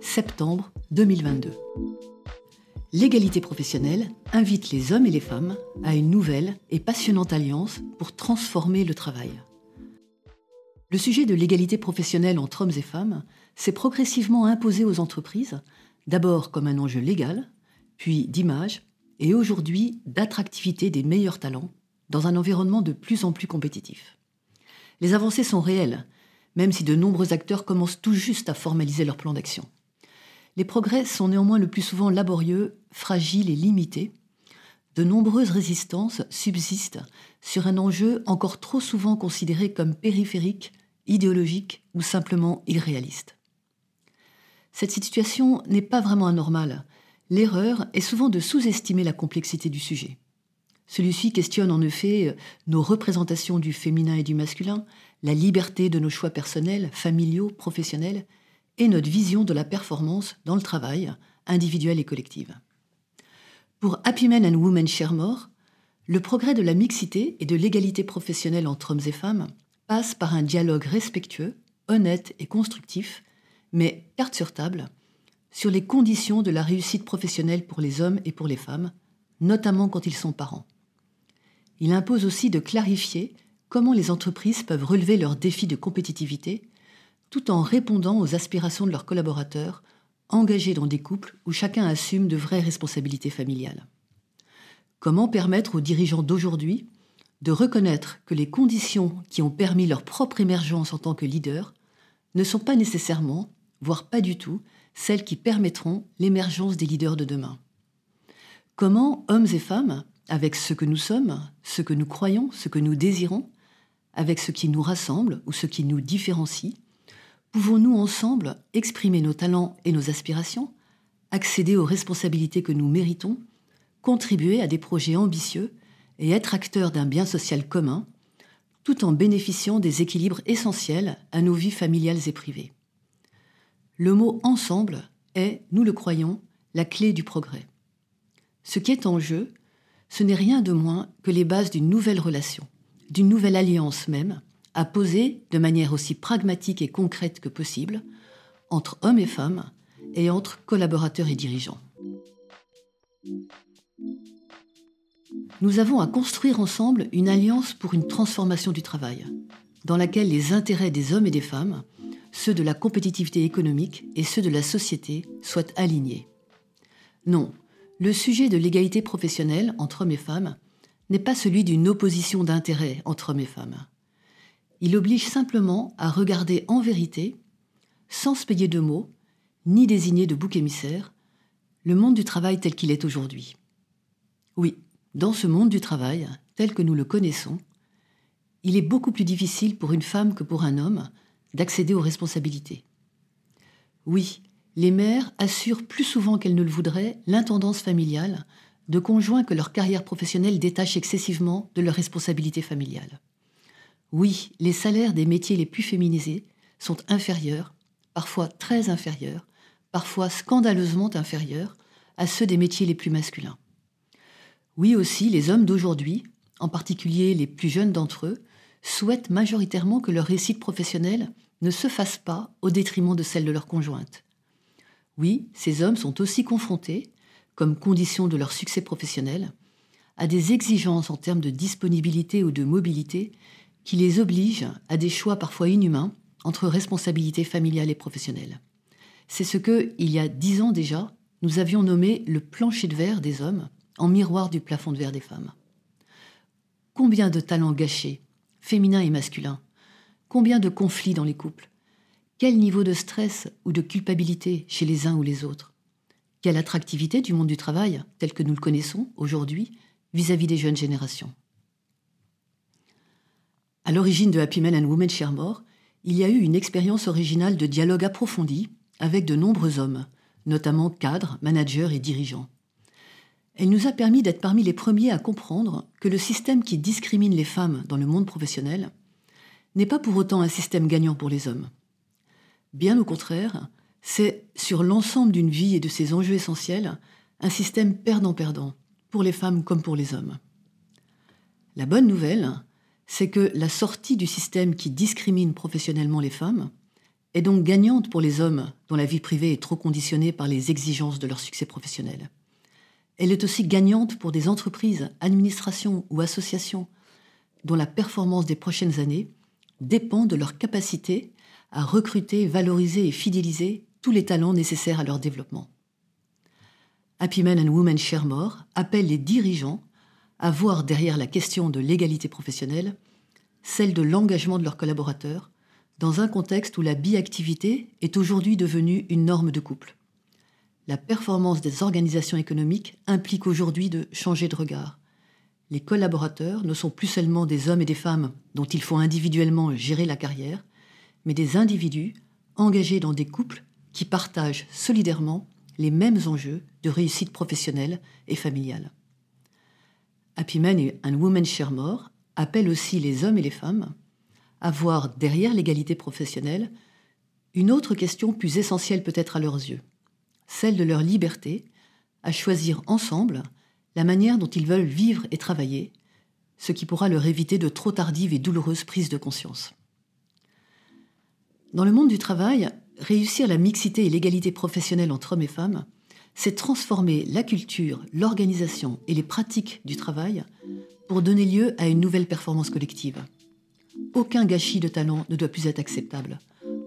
Septembre 2022. L'égalité professionnelle invite les hommes et les femmes à une nouvelle et passionnante alliance pour transformer le travail. Le sujet de l'égalité professionnelle entre hommes et femmes s'est progressivement imposé aux entreprises, d'abord comme un enjeu légal, puis d'image, et aujourd'hui d'attractivité des meilleurs talents dans un environnement de plus en plus compétitif. Les avancées sont réelles, même si de nombreux acteurs commencent tout juste à formaliser leur plan d'action. Les progrès sont néanmoins le plus souvent laborieux, fragiles et limités. De nombreuses résistances subsistent sur un enjeu encore trop souvent considéré comme périphérique, idéologique ou simplement irréaliste. Cette situation n'est pas vraiment anormale. L'erreur est souvent de sous-estimer la complexité du sujet. Celui-ci questionne en effet nos représentations du féminin et du masculin, la liberté de nos choix personnels, familiaux, professionnels, et notre vision de la performance dans le travail, individuel et collective. Pour Happy Men and Women Share More, le progrès de la mixité et de l'égalité professionnelle entre hommes et femmes passe par un dialogue respectueux, honnête et constructif, mais carte sur table, sur les conditions de la réussite professionnelle pour les hommes et pour les femmes, notamment quand ils sont parents. Il impose aussi de clarifier comment les entreprises peuvent relever leurs défis de compétitivité tout en répondant aux aspirations de leurs collaborateurs engagés dans des couples où chacun assume de vraies responsabilités familiales. Comment permettre aux dirigeants d'aujourd'hui de reconnaître que les conditions qui ont permis leur propre émergence en tant que leader ne sont pas nécessairement, voire pas du tout, celles qui permettront l'émergence des leaders de demain? Comment hommes et femmes avec ce que nous sommes, ce que nous croyons, ce que nous désirons, avec ce qui nous rassemble ou ce qui nous différencie, pouvons-nous ensemble exprimer nos talents et nos aspirations, accéder aux responsabilités que nous méritons, contribuer à des projets ambitieux et être acteurs d'un bien social commun, tout en bénéficiant des équilibres essentiels à nos vies familiales et privées? Le mot ensemble est, nous le croyons, la clé du progrès. Ce qui est en jeu, ce n'est rien de moins que les bases d'une nouvelle relation, d'une nouvelle alliance même, à poser de manière aussi pragmatique et concrète que possible entre hommes et femmes et entre collaborateurs et dirigeants. Nous avons à construire ensemble une alliance pour une transformation du travail, dans laquelle les intérêts des hommes et des femmes, ceux de la compétitivité économique et ceux de la société soient alignés. Non, le sujet de l'égalité professionnelle entre hommes et femmes n'est pas celui d'une opposition d'intérêts entre hommes et femmes. Il oblige simplement à regarder en vérité, sans se payer de mots, ni désigner de bouc émissaire, le monde du travail tel qu'il est aujourd'hui. Oui, dans ce monde du travail, tel que nous le connaissons, il est beaucoup plus difficile pour une femme que pour un homme d'accéder aux responsabilités. Oui, les mères assurent plus souvent qu'elles ne le voudraient l'intendance familiale de conjoints que leur carrière professionnelle détache excessivement de leurs responsabilités familiales. Oui, les salaires des métiers les plus féminisés sont inférieurs, parfois très inférieurs, parfois scandaleusement inférieurs à ceux des métiers les plus masculins. Oui aussi, les hommes d'aujourd'hui, en particulier les plus jeunes d'entre eux, souhaitent majoritairement que leur réussite professionnelle ne se fasse pas au détriment de celle de leur conjointe. Oui, ces hommes sont aussi confrontés, comme condition de leur succès professionnel, à des exigences en termes de disponibilité ou de mobilité qui les obligent à des choix parfois inhumains entre responsabilité familiale et professionnelle. C'est ce que, il y a dix ans déjà, nous avions nommé le plancher de verre des hommes en miroir du plafond de verre des femmes. Combien de talents gâchés, féminins et masculins Combien de conflits dans les couples quel niveau de stress ou de culpabilité chez les uns ou les autres? Quelle attractivité du monde du travail, tel que nous le connaissons aujourd'hui, vis-à-vis des jeunes générations? À l'origine de Happy Men and Women Share il y a eu une expérience originale de dialogue approfondi avec de nombreux hommes, notamment cadres, managers et dirigeants. Elle nous a permis d'être parmi les premiers à comprendre que le système qui discrimine les femmes dans le monde professionnel n'est pas pour autant un système gagnant pour les hommes. Bien au contraire, c'est sur l'ensemble d'une vie et de ses enjeux essentiels un système perdant-perdant, pour les femmes comme pour les hommes. La bonne nouvelle, c'est que la sortie du système qui discrimine professionnellement les femmes est donc gagnante pour les hommes dont la vie privée est trop conditionnée par les exigences de leur succès professionnel. Elle est aussi gagnante pour des entreprises, administrations ou associations dont la performance des prochaines années dépend de leur capacité à recruter, valoriser et fidéliser tous les talents nécessaires à leur développement. Happy Men and Women Share More appelle les dirigeants à voir derrière la question de l'égalité professionnelle celle de l'engagement de leurs collaborateurs dans un contexte où la biactivité est aujourd'hui devenue une norme de couple. La performance des organisations économiques implique aujourd'hui de changer de regard. Les collaborateurs ne sont plus seulement des hommes et des femmes dont il faut individuellement gérer la carrière, mais des individus engagés dans des couples qui partagent solidairement les mêmes enjeux de réussite professionnelle et familiale. Happy Men and Women Share More appelle aussi les hommes et les femmes à voir derrière l'égalité professionnelle une autre question plus essentielle peut-être à leurs yeux, celle de leur liberté à choisir ensemble la manière dont ils veulent vivre et travailler, ce qui pourra leur éviter de trop tardives et douloureuses prises de conscience. Dans le monde du travail, réussir la mixité et l'égalité professionnelle entre hommes et femmes, c'est transformer la culture, l'organisation et les pratiques du travail pour donner lieu à une nouvelle performance collective. Aucun gâchis de talent ne doit plus être acceptable.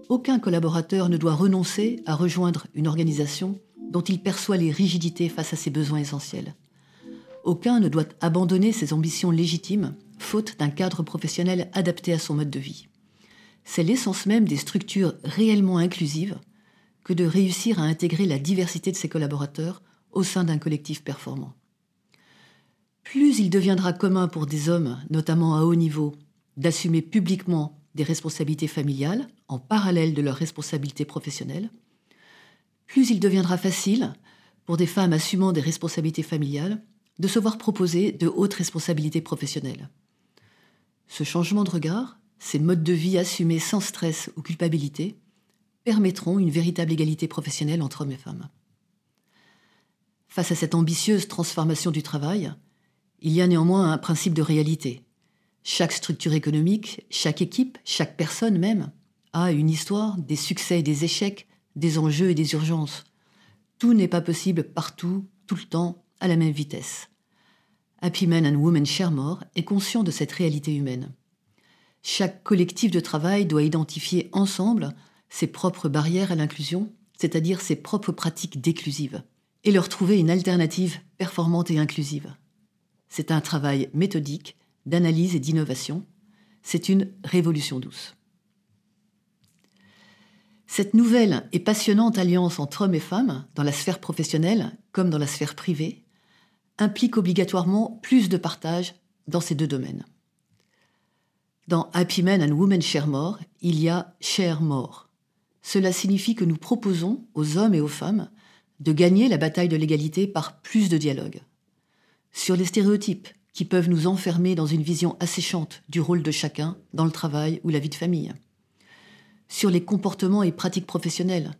Aucun collaborateur ne doit renoncer à rejoindre une organisation dont il perçoit les rigidités face à ses besoins essentiels. Aucun ne doit abandonner ses ambitions légitimes, faute d'un cadre professionnel adapté à son mode de vie. C'est l'essence même des structures réellement inclusives que de réussir à intégrer la diversité de ses collaborateurs au sein d'un collectif performant. Plus il deviendra commun pour des hommes, notamment à haut niveau, d'assumer publiquement des responsabilités familiales en parallèle de leurs responsabilités professionnelles, plus il deviendra facile pour des femmes assumant des responsabilités familiales de se voir proposer de hautes responsabilités professionnelles. Ce changement de regard ces modes de vie assumés sans stress ou culpabilité permettront une véritable égalité professionnelle entre hommes et femmes. Face à cette ambitieuse transformation du travail, il y a néanmoins un principe de réalité. Chaque structure économique, chaque équipe, chaque personne même a une histoire, des succès et des échecs, des enjeux et des urgences. Tout n'est pas possible partout, tout le temps, à la même vitesse. Happy Men and Women Share More est conscient de cette réalité humaine. Chaque collectif de travail doit identifier ensemble ses propres barrières à l'inclusion, c'est-à-dire ses propres pratiques déclusives, et leur trouver une alternative performante et inclusive. C'est un travail méthodique, d'analyse et d'innovation. C'est une révolution douce. Cette nouvelle et passionnante alliance entre hommes et femmes, dans la sphère professionnelle comme dans la sphère privée, implique obligatoirement plus de partage dans ces deux domaines. Dans Happy Men and Women Share More, il y a Share More. Cela signifie que nous proposons aux hommes et aux femmes de gagner la bataille de l'égalité par plus de dialogue. Sur les stéréotypes qui peuvent nous enfermer dans une vision asséchante du rôle de chacun dans le travail ou la vie de famille. Sur les comportements et pratiques professionnelles,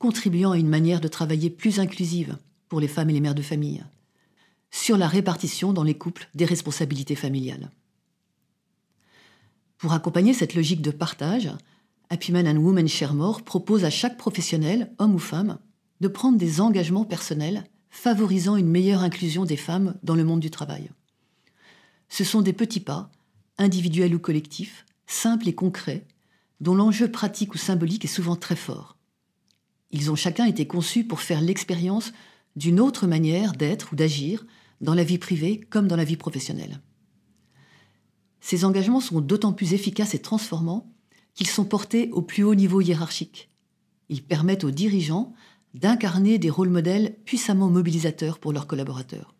contribuant à une manière de travailler plus inclusive pour les femmes et les mères de famille. Sur la répartition dans les couples des responsabilités familiales. Pour accompagner cette logique de partage, Happy Man and Women Share More propose à chaque professionnel, homme ou femme, de prendre des engagements personnels favorisant une meilleure inclusion des femmes dans le monde du travail. Ce sont des petits pas, individuels ou collectifs, simples et concrets, dont l'enjeu pratique ou symbolique est souvent très fort. Ils ont chacun été conçus pour faire l'expérience d'une autre manière d'être ou d'agir dans la vie privée comme dans la vie professionnelle. Ces engagements sont d'autant plus efficaces et transformants qu'ils sont portés au plus haut niveau hiérarchique. Ils permettent aux dirigeants d'incarner des rôles modèles puissamment mobilisateurs pour leurs collaborateurs.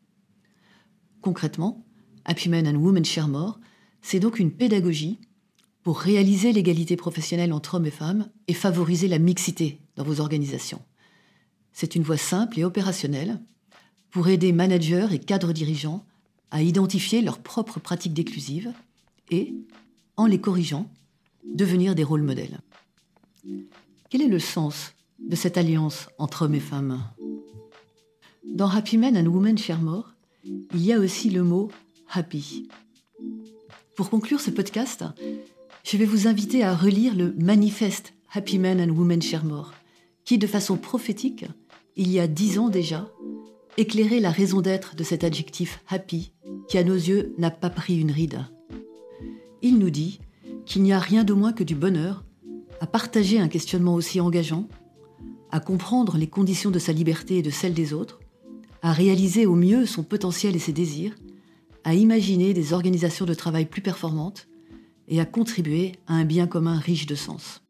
Concrètement, Happy Men and Women Share More, c'est donc une pédagogie pour réaliser l'égalité professionnelle entre hommes et femmes et favoriser la mixité dans vos organisations. C'est une voie simple et opérationnelle pour aider managers et cadres dirigeants à identifier leurs propres pratiques déclusives et, en les corrigeant, devenir des rôles modèles. Quel est le sens de cette alliance entre hommes et femmes? Dans Happy Men and Women Share More, il y a aussi le mot happy. Pour conclure ce podcast, je vais vous inviter à relire le manifeste Happy Men and Women Share More, qui, de façon prophétique, il y a dix ans déjà, éclairait la raison d'être de cet adjectif happy, qui à nos yeux n'a pas pris une ride. Il nous dit qu'il n'y a rien de moins que du bonheur à partager un questionnement aussi engageant, à comprendre les conditions de sa liberté et de celles des autres, à réaliser au mieux son potentiel et ses désirs, à imaginer des organisations de travail plus performantes et à contribuer à un bien commun riche de sens.